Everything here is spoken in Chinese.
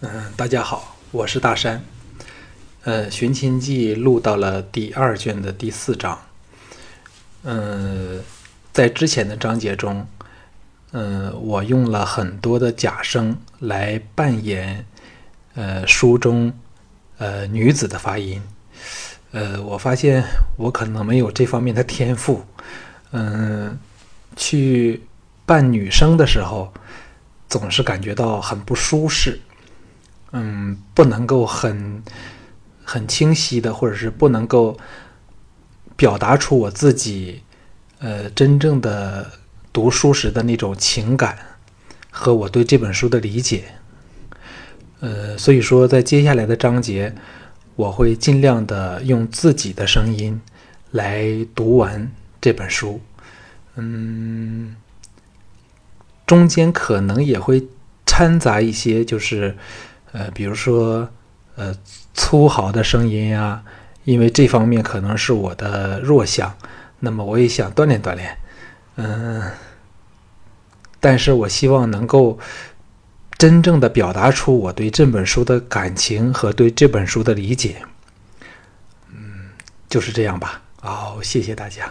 嗯，大家好，我是大山。呃，《寻秦记》录到了第二卷的第四章。嗯，在之前的章节中，嗯，我用了很多的假声来扮演呃书中呃女子的发音。呃，我发现我可能没有这方面的天赋。嗯，去扮女生的时候，总是感觉到很不舒适。嗯，不能够很很清晰的，或者是不能够表达出我自己呃真正的读书时的那种情感和我对这本书的理解。呃，所以说在接下来的章节，我会尽量的用自己的声音来读完这本书。嗯，中间可能也会掺杂一些，就是。呃，比如说，呃，粗豪的声音呀，因为这方面可能是我的弱项，那么我也想锻炼锻炼，嗯，但是我希望能够真正的表达出我对这本书的感情和对这本书的理解，嗯，就是这样吧。好，谢谢大家。